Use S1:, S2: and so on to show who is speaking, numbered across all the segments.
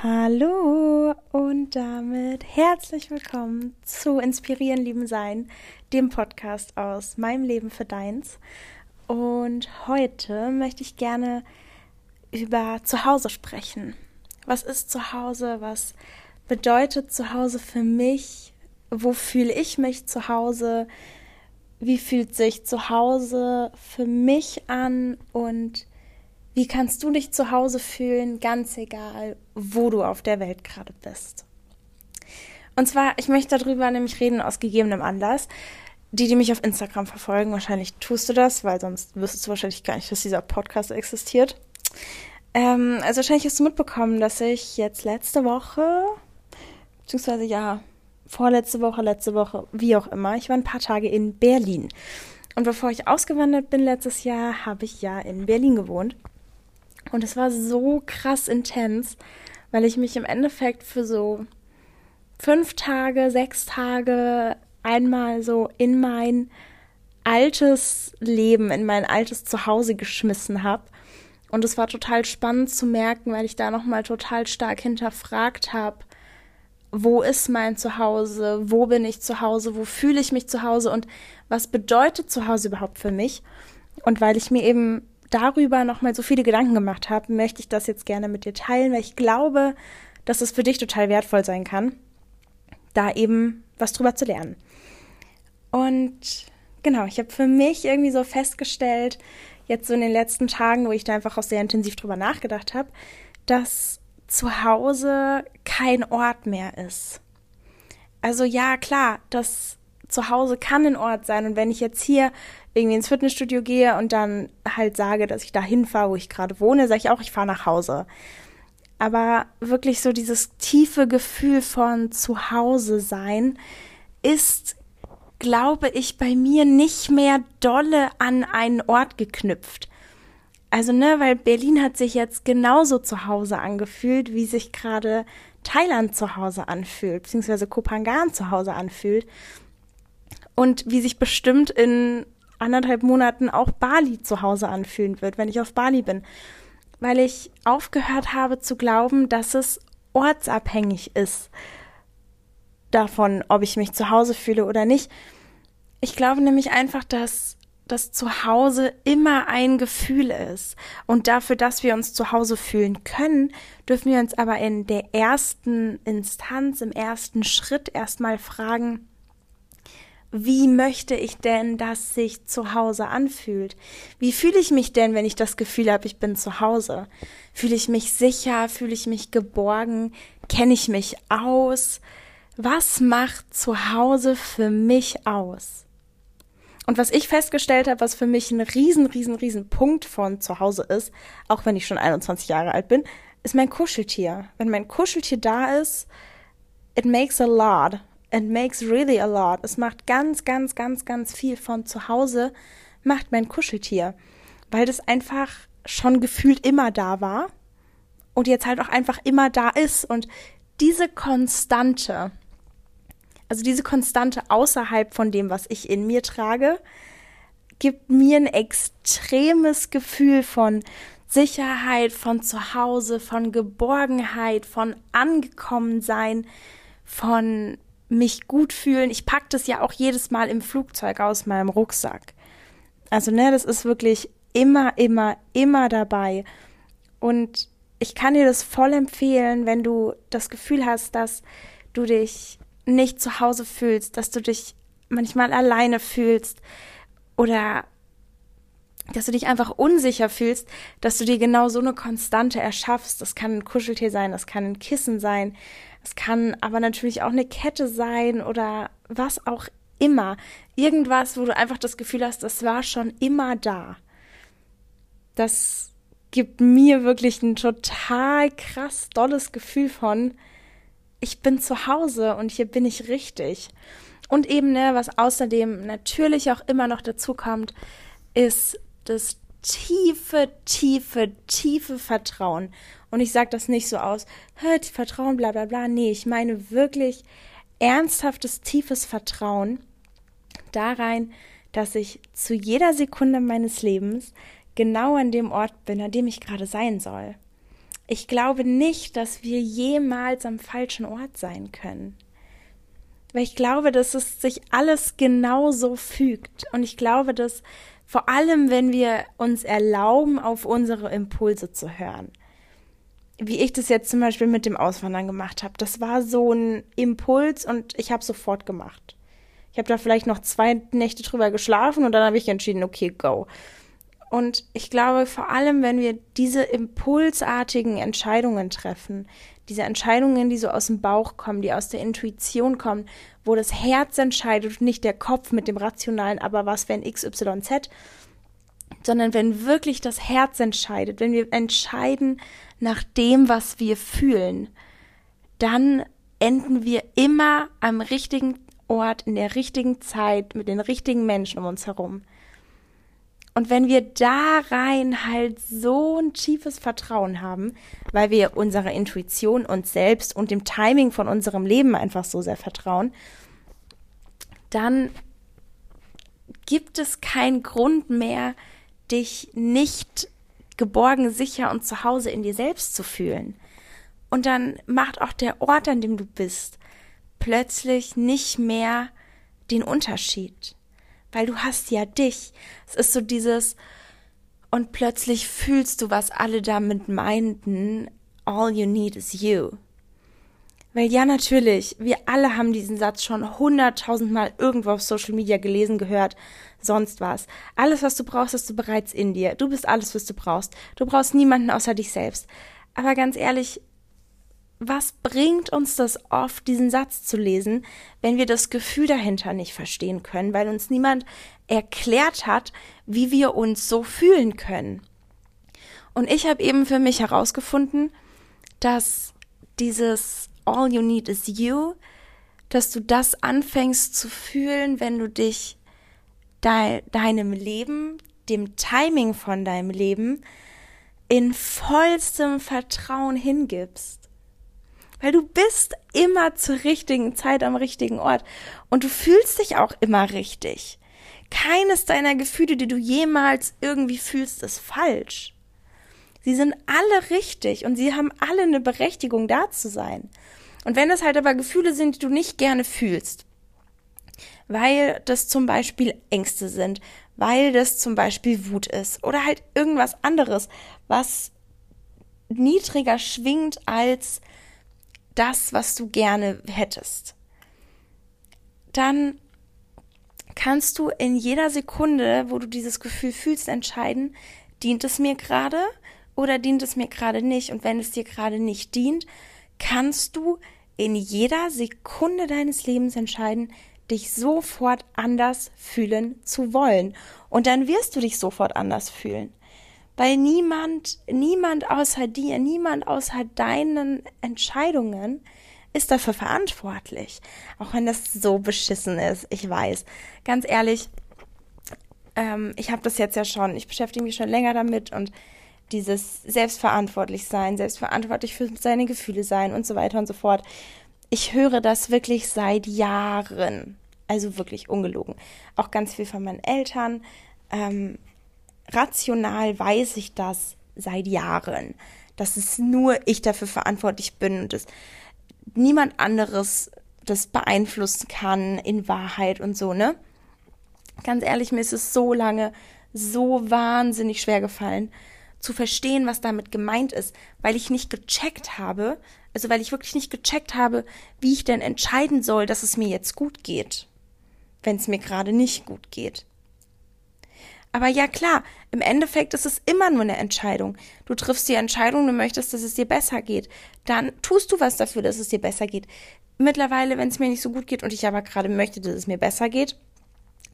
S1: Hallo und damit herzlich willkommen zu Inspirieren, Lieben Sein, dem Podcast aus meinem Leben für deins. Und heute möchte ich gerne über Zuhause sprechen. Was ist Zuhause? Was bedeutet Zuhause für mich? Wo fühle ich mich zu Hause? Wie fühlt sich Zuhause für mich an? Und wie kannst du dich zu Hause fühlen, ganz egal, wo du auf der Welt gerade bist? Und zwar, ich möchte darüber nämlich reden aus gegebenem Anlass. Die, die mich auf Instagram verfolgen, wahrscheinlich tust du das, weil sonst wüsstest du wahrscheinlich gar nicht, dass dieser Podcast existiert. Ähm, also wahrscheinlich hast du mitbekommen, dass ich jetzt letzte Woche, beziehungsweise ja, vorletzte Woche, letzte Woche, wie auch immer, ich war ein paar Tage in Berlin. Und bevor ich ausgewandert bin letztes Jahr, habe ich ja in Berlin gewohnt. Und es war so krass intens, weil ich mich im Endeffekt für so fünf Tage, sechs Tage einmal so in mein altes Leben, in mein altes Zuhause geschmissen habe. Und es war total spannend zu merken, weil ich da nochmal total stark hinterfragt habe, wo ist mein Zuhause, wo bin ich zu Hause, wo fühle ich mich zu Hause und was bedeutet Zuhause überhaupt für mich. Und weil ich mir eben darüber nochmal so viele Gedanken gemacht habe, möchte ich das jetzt gerne mit dir teilen, weil ich glaube, dass es für dich total wertvoll sein kann, da eben was drüber zu lernen. Und genau, ich habe für mich irgendwie so festgestellt, jetzt so in den letzten Tagen, wo ich da einfach auch sehr intensiv drüber nachgedacht habe, dass zu Hause kein Ort mehr ist. Also ja, klar, das zu Hause kann ein Ort sein. Und wenn ich jetzt hier irgendwie ins Fitnessstudio gehe und dann halt sage, dass ich da hinfahre, wo ich gerade wohne, sage ich auch, ich fahre nach Hause. Aber wirklich so dieses tiefe Gefühl von Zuhause sein ist, glaube ich, bei mir nicht mehr dolle an einen Ort geknüpft. Also, ne, weil Berlin hat sich jetzt genauso zu Hause angefühlt, wie sich gerade Thailand zu Hause anfühlt, beziehungsweise Kopangan zu Hause anfühlt. Und wie sich bestimmt in anderthalb Monaten auch Bali zu Hause anfühlen wird, wenn ich auf Bali bin. Weil ich aufgehört habe zu glauben, dass es ortsabhängig ist davon, ob ich mich zu Hause fühle oder nicht. Ich glaube nämlich einfach, dass das Zuhause immer ein Gefühl ist. Und dafür, dass wir uns zu Hause fühlen können, dürfen wir uns aber in der ersten Instanz, im ersten Schritt erstmal fragen, wie möchte ich denn, dass sich zu Hause anfühlt? Wie fühle ich mich denn, wenn ich das Gefühl habe, ich bin zu Hause? Fühle ich mich sicher? Fühle ich mich geborgen? Kenne ich mich aus? Was macht zu Hause für mich aus? Und was ich festgestellt habe, was für mich ein riesen, riesen, riesen Punkt von zu Hause ist, auch wenn ich schon 21 Jahre alt bin, ist mein Kuscheltier. Wenn mein Kuscheltier da ist, it makes a lot and makes really a lot. Es macht ganz, ganz, ganz, ganz viel von zu Hause, macht mein Kuscheltier, weil das einfach schon gefühlt immer da war und jetzt halt auch einfach immer da ist und diese Konstante, also diese Konstante außerhalb von dem, was ich in mir trage, gibt mir ein extremes Gefühl von Sicherheit, von Zuhause, von Geborgenheit, von Angekommensein, von mich gut fühlen. Ich packe das ja auch jedes Mal im Flugzeug aus meinem Rucksack. Also, ne, das ist wirklich immer, immer, immer dabei. Und ich kann dir das voll empfehlen, wenn du das Gefühl hast, dass du dich nicht zu Hause fühlst, dass du dich manchmal alleine fühlst oder dass du dich einfach unsicher fühlst, dass du dir genau so eine Konstante erschaffst. Das kann ein Kuscheltier sein, das kann ein Kissen sein, es kann aber natürlich auch eine Kette sein oder was auch immer. Irgendwas, wo du einfach das Gefühl hast, das war schon immer da. Das gibt mir wirklich ein total krass dolles Gefühl von, ich bin zu Hause und hier bin ich richtig. Und eben, ne, was außerdem natürlich auch immer noch dazu kommt, ist das tiefe, tiefe, tiefe Vertrauen. Und ich sage das nicht so aus, hört Vertrauen, bla bla bla. Nee, ich meine wirklich ernsthaftes, tiefes Vertrauen da dass ich zu jeder Sekunde meines Lebens genau an dem Ort bin, an dem ich gerade sein soll. ich glaube nicht, dass wir jemals am falschen Ort sein können. Weil ich glaube, dass es sich alles genauso fügt. Und ich glaube, dass vor allem, wenn wir uns erlauben, auf unsere Impulse zu hören. Wie ich das jetzt zum Beispiel mit dem Auswandern gemacht habe. Das war so ein Impuls und ich habe sofort gemacht. Ich habe da vielleicht noch zwei Nächte drüber geschlafen und dann habe ich entschieden, okay, go. Und ich glaube, vor allem, wenn wir diese impulsartigen Entscheidungen treffen, diese Entscheidungen, die so aus dem Bauch kommen, die aus der Intuition kommen, wo das Herz entscheidet nicht der Kopf mit dem rationalen, aber was wenn XYZ, sondern wenn wirklich das Herz entscheidet, wenn wir entscheiden nach dem, was wir fühlen, dann enden wir immer am richtigen Ort, in der richtigen Zeit, mit den richtigen Menschen um uns herum. Und wenn wir da rein halt so ein tiefes Vertrauen haben, weil wir unserer Intuition, uns selbst und dem Timing von unserem Leben einfach so sehr vertrauen, dann gibt es keinen Grund mehr, dich nicht geborgen, sicher und zu Hause in dir selbst zu fühlen. Und dann macht auch der Ort, an dem du bist, plötzlich nicht mehr den Unterschied weil du hast ja dich. Es ist so dieses, und plötzlich fühlst du, was alle damit meinten, all you need is you. Weil ja, natürlich, wir alle haben diesen Satz schon hunderttausendmal irgendwo auf Social Media gelesen, gehört, sonst was. Alles, was du brauchst, hast du bereits in dir. Du bist alles, was du brauchst. Du brauchst niemanden außer dich selbst. Aber ganz ehrlich, was bringt uns das oft, diesen Satz zu lesen, wenn wir das Gefühl dahinter nicht verstehen können, weil uns niemand erklärt hat, wie wir uns so fühlen können. Und ich habe eben für mich herausgefunden, dass dieses All you need is you, dass du das anfängst zu fühlen, wenn du dich de deinem Leben, dem Timing von deinem Leben in vollstem Vertrauen hingibst. Weil du bist immer zur richtigen Zeit am richtigen Ort und du fühlst dich auch immer richtig. Keines deiner Gefühle, die du jemals irgendwie fühlst, ist falsch. Sie sind alle richtig und sie haben alle eine Berechtigung da zu sein. Und wenn es halt aber Gefühle sind, die du nicht gerne fühlst, weil das zum Beispiel Ängste sind, weil das zum Beispiel Wut ist oder halt irgendwas anderes, was niedriger schwingt als das, was du gerne hättest, dann kannst du in jeder Sekunde, wo du dieses Gefühl fühlst, entscheiden, dient es mir gerade oder dient es mir gerade nicht. Und wenn es dir gerade nicht dient, kannst du in jeder Sekunde deines Lebens entscheiden, dich sofort anders fühlen zu wollen. Und dann wirst du dich sofort anders fühlen weil niemand, niemand außer dir, niemand außer deinen Entscheidungen ist dafür verantwortlich. Auch wenn das so beschissen ist, ich weiß. Ganz ehrlich, ähm, ich habe das jetzt ja schon, ich beschäftige mich schon länger damit und dieses selbstverantwortlich sein, selbstverantwortlich für seine Gefühle sein und so weiter und so fort. Ich höre das wirklich seit Jahren. Also wirklich ungelogen. Auch ganz viel von meinen Eltern. Ähm, rational weiß ich das seit Jahren, dass es nur ich dafür verantwortlich bin und dass niemand anderes das beeinflussen kann in Wahrheit und so, ne? Ganz ehrlich, mir ist es so lange so wahnsinnig schwer gefallen, zu verstehen, was damit gemeint ist, weil ich nicht gecheckt habe, also weil ich wirklich nicht gecheckt habe, wie ich denn entscheiden soll, dass es mir jetzt gut geht, wenn es mir gerade nicht gut geht. Aber ja klar, im Endeffekt ist es immer nur eine Entscheidung. Du triffst die Entscheidung, du möchtest, dass es dir besser geht. Dann tust du was dafür, dass es dir besser geht. Mittlerweile, wenn es mir nicht so gut geht und ich aber gerade möchte, dass es mir besser geht,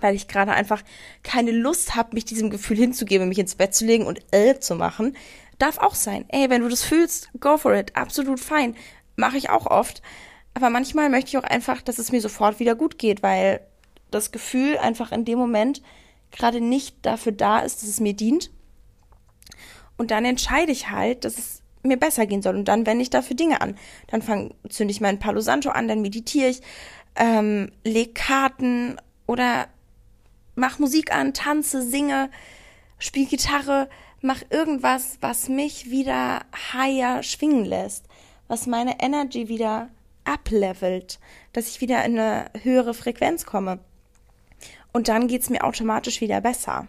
S1: weil ich gerade einfach keine Lust habe, mich diesem Gefühl hinzugeben, mich ins Bett zu legen und äh zu machen, darf auch sein. Ey, wenn du das fühlst, go for it. Absolut fein. Mache ich auch oft. Aber manchmal möchte ich auch einfach, dass es mir sofort wieder gut geht, weil das Gefühl einfach in dem Moment gerade nicht dafür da ist, dass es mir dient. Und dann entscheide ich halt, dass es mir besser gehen soll. Und dann wende ich dafür Dinge an. Dann fang, zünde ich meinen Palo Santo an, dann meditiere ich, ähm, leg Karten oder mach Musik an, tanze, singe, spiel Gitarre, mach irgendwas, was mich wieder higher schwingen lässt, was meine Energy wieder uplevelt, dass ich wieder in eine höhere Frequenz komme. Und dann geht's mir automatisch wieder besser.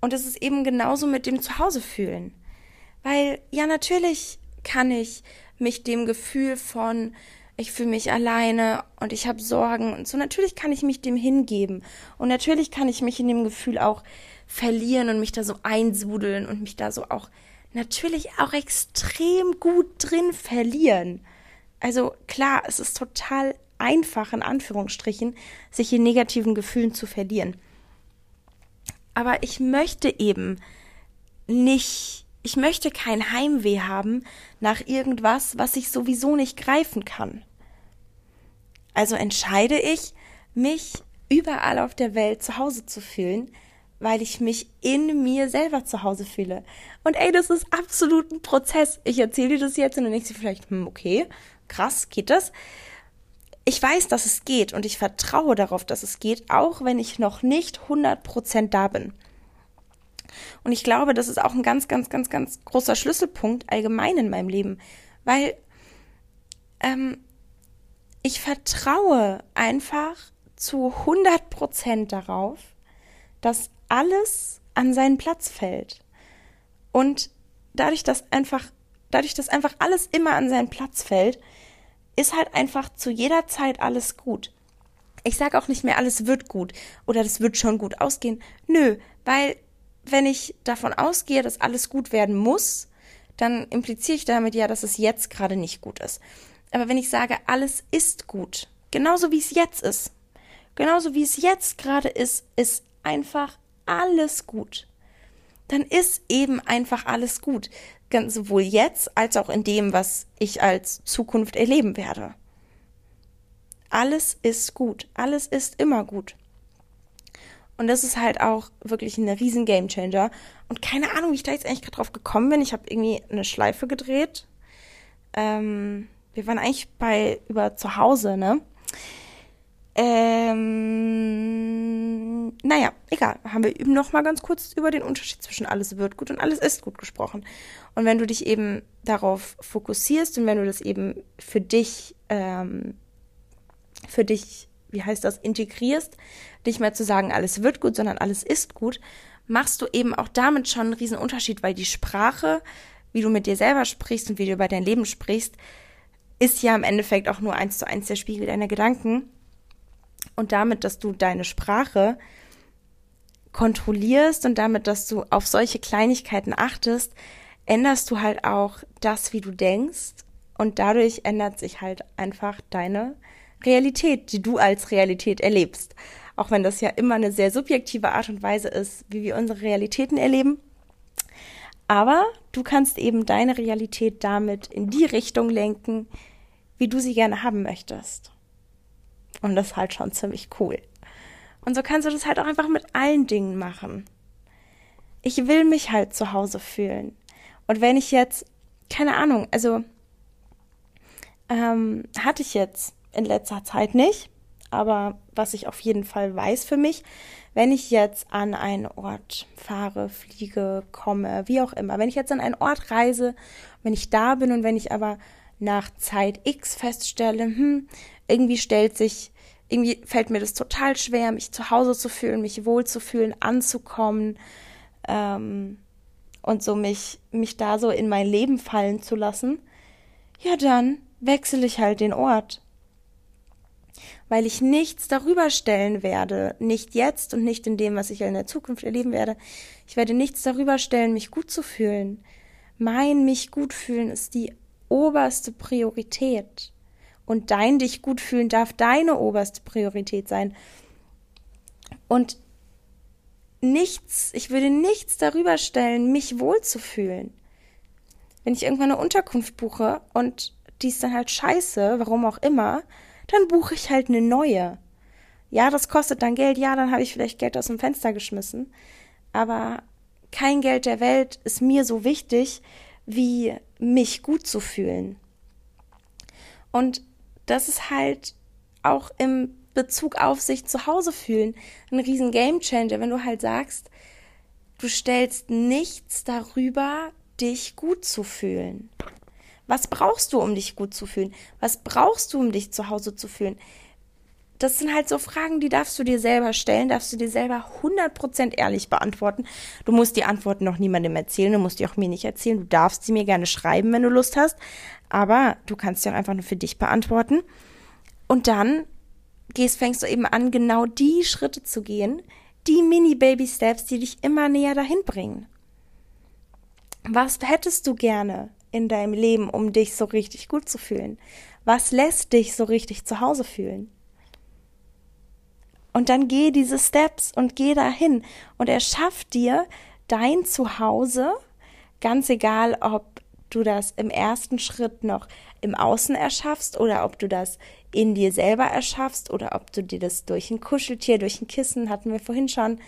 S1: Und es ist eben genauso mit dem Zuhause fühlen. Weil ja, natürlich kann ich mich dem Gefühl von, ich fühle mich alleine und ich habe Sorgen und so, natürlich kann ich mich dem hingeben. Und natürlich kann ich mich in dem Gefühl auch verlieren und mich da so einsudeln und mich da so auch natürlich auch extrem gut drin verlieren. Also klar, es ist total einfach, in Anführungsstrichen, sich in negativen Gefühlen zu verlieren. Aber ich möchte eben nicht, ich möchte kein Heimweh haben nach irgendwas, was ich sowieso nicht greifen kann. Also entscheide ich, mich überall auf der Welt zu Hause zu fühlen, weil ich mich in mir selber zu Hause fühle. Und ey, das ist absolut ein Prozess. Ich erzähle dir das jetzt und dann denkst du vielleicht, hm, okay, krass, geht das? Ich weiß, dass es geht und ich vertraue darauf, dass es geht, auch wenn ich noch nicht 100% da bin. Und ich glaube, das ist auch ein ganz, ganz, ganz, ganz großer Schlüsselpunkt allgemein in meinem Leben, weil ähm, ich vertraue einfach zu 100% darauf, dass alles an seinen Platz fällt. Und dadurch, dass einfach, dadurch, dass einfach alles immer an seinen Platz fällt, ist halt einfach zu jeder Zeit alles gut. Ich sage auch nicht mehr, alles wird gut oder das wird schon gut ausgehen. Nö, weil wenn ich davon ausgehe, dass alles gut werden muss, dann impliziere ich damit ja, dass es jetzt gerade nicht gut ist. Aber wenn ich sage, alles ist gut, genauso wie es jetzt ist, genauso wie es jetzt gerade ist, ist einfach alles gut. Dann ist eben einfach alles gut ganz sowohl jetzt als auch in dem, was ich als Zukunft erleben werde. Alles ist gut, alles ist immer gut. Und das ist halt auch wirklich ein riesen Gamechanger. Und keine Ahnung, wie ich da jetzt eigentlich gerade drauf gekommen bin. Ich habe irgendwie eine Schleife gedreht. Ähm, wir waren eigentlich bei über zu Hause, ne? Ähm, naja, egal. Haben wir eben noch mal ganz kurz über den Unterschied zwischen alles wird gut und alles ist gut gesprochen. Und wenn du dich eben darauf fokussierst und wenn du das eben für dich, ähm, für dich, wie heißt das, integrierst, nicht mehr zu sagen, alles wird gut, sondern alles ist gut, machst du eben auch damit schon einen riesen Unterschied, weil die Sprache, wie du mit dir selber sprichst und wie du über dein Leben sprichst, ist ja im Endeffekt auch nur eins zu eins der Spiegel deiner Gedanken. Und damit, dass du deine Sprache kontrollierst und damit, dass du auf solche Kleinigkeiten achtest, änderst du halt auch das, wie du denkst. Und dadurch ändert sich halt einfach deine Realität, die du als Realität erlebst. Auch wenn das ja immer eine sehr subjektive Art und Weise ist, wie wir unsere Realitäten erleben. Aber du kannst eben deine Realität damit in die Richtung lenken, wie du sie gerne haben möchtest. Und das ist halt schon ziemlich cool. Und so kannst du das halt auch einfach mit allen Dingen machen. Ich will mich halt zu Hause fühlen. Und wenn ich jetzt, keine Ahnung, also ähm, hatte ich jetzt in letzter Zeit nicht, aber was ich auf jeden Fall weiß für mich, wenn ich jetzt an einen Ort fahre, fliege, komme, wie auch immer, wenn ich jetzt an einen Ort reise, wenn ich da bin und wenn ich aber nach Zeit X feststelle, hm, irgendwie stellt sich, irgendwie fällt mir das total schwer, mich zu Hause zu fühlen, mich wohl zu fühlen, anzukommen ähm, und so mich, mich da so in mein Leben fallen zu lassen, ja dann wechsle ich halt den Ort. Weil ich nichts darüber stellen werde, nicht jetzt und nicht in dem, was ich in der Zukunft erleben werde. Ich werde nichts darüber stellen, mich gut zu fühlen. Mein mich gut fühlen ist die oberste Priorität. Und dein dich gut fühlen darf deine oberste Priorität sein. Und nichts, ich würde nichts darüber stellen, mich wohlzufühlen. Wenn ich irgendwann eine Unterkunft buche und die ist dann halt scheiße, warum auch immer, dann buche ich halt eine neue. Ja, das kostet dann Geld, ja, dann habe ich vielleicht Geld aus dem Fenster geschmissen. Aber kein Geld der Welt ist mir so wichtig, wie mich gut zu fühlen. Und das ist halt auch im Bezug auf sich zu Hause fühlen ein riesen Gamechanger, wenn du halt sagst, du stellst nichts darüber, dich gut zu fühlen. Was brauchst du, um dich gut zu fühlen? Was brauchst du, um dich zu Hause zu fühlen? Das sind halt so Fragen, die darfst du dir selber stellen, darfst du dir selber 100% ehrlich beantworten. Du musst die Antworten noch niemandem erzählen, du musst die auch mir nicht erzählen. Du darfst sie mir gerne schreiben, wenn du Lust hast. Aber du kannst sie auch einfach nur für dich beantworten. Und dann gehst, fängst du eben an, genau die Schritte zu gehen, die Mini-Baby-Steps, die dich immer näher dahin bringen. Was hättest du gerne in deinem Leben, um dich so richtig gut zu fühlen? Was lässt dich so richtig zu Hause fühlen? Und dann geh diese Steps und geh dahin. Und erschaff dir dein Zuhause, ganz egal, ob du das im ersten Schritt noch im Außen erschaffst oder ob du das in dir selber erschaffst oder ob du dir das durch ein Kuscheltier, durch ein Kissen, hatten wir vorhin schon,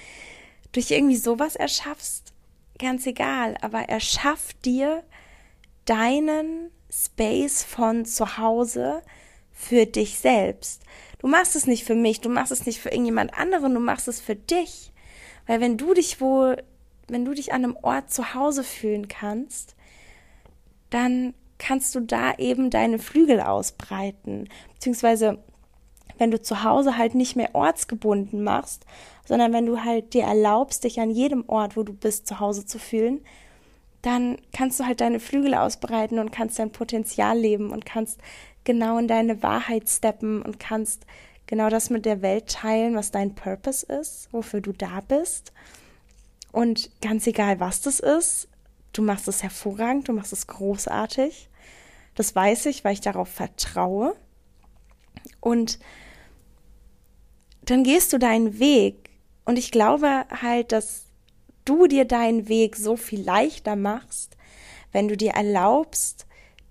S1: durch irgendwie sowas erschaffst, ganz egal, aber erschaff dir deinen Space von zu Hause für dich selbst. Du machst es nicht für mich, du machst es nicht für irgendjemand anderen, du machst es für dich. Weil wenn du dich wohl, wenn du dich an einem Ort zu Hause fühlen kannst, dann kannst du da eben deine Flügel ausbreiten. Beziehungsweise, wenn du zu Hause halt nicht mehr ortsgebunden machst, sondern wenn du halt dir erlaubst, dich an jedem Ort, wo du bist, zu Hause zu fühlen, dann kannst du halt deine Flügel ausbreiten und kannst dein Potenzial leben und kannst genau in deine Wahrheit steppen und kannst genau das mit der Welt teilen, was dein Purpose ist, wofür du da bist. Und ganz egal, was das ist, Du machst es hervorragend, du machst es großartig. Das weiß ich, weil ich darauf vertraue. Und dann gehst du deinen Weg. Und ich glaube halt, dass du dir deinen Weg so viel leichter machst, wenn du dir erlaubst,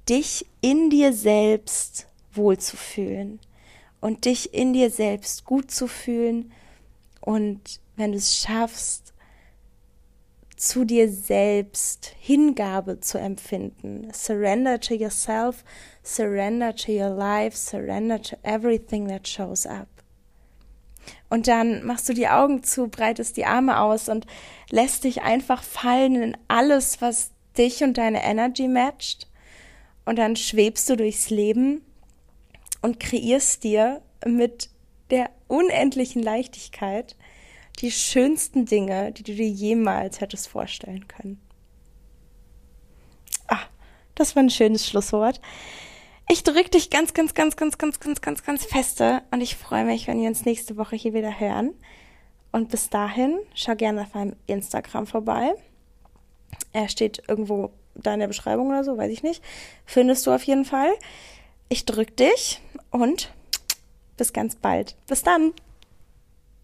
S1: dich in dir selbst wohlzufühlen und dich in dir selbst gut zu fühlen und wenn du es schaffst, zu dir selbst Hingabe zu empfinden. Surrender to yourself, surrender to your life, surrender to everything that shows up. Und dann machst du die Augen zu, breitest die Arme aus und lässt dich einfach fallen in alles, was dich und deine Energy matcht. Und dann schwebst du durchs Leben und kreierst dir mit der unendlichen Leichtigkeit die schönsten Dinge, die du dir jemals hättest vorstellen können. Ah, das war ein schönes Schlusswort. Ich drücke dich ganz, ganz, ganz, ganz, ganz, ganz, ganz, ganz feste und ich freue mich, wenn wir uns nächste Woche hier wieder hören. Und bis dahin, schau gerne auf meinem Instagram vorbei. Er steht irgendwo da in der Beschreibung oder so, weiß ich nicht. Findest du auf jeden Fall. Ich drücke dich und bis ganz bald. Bis dann.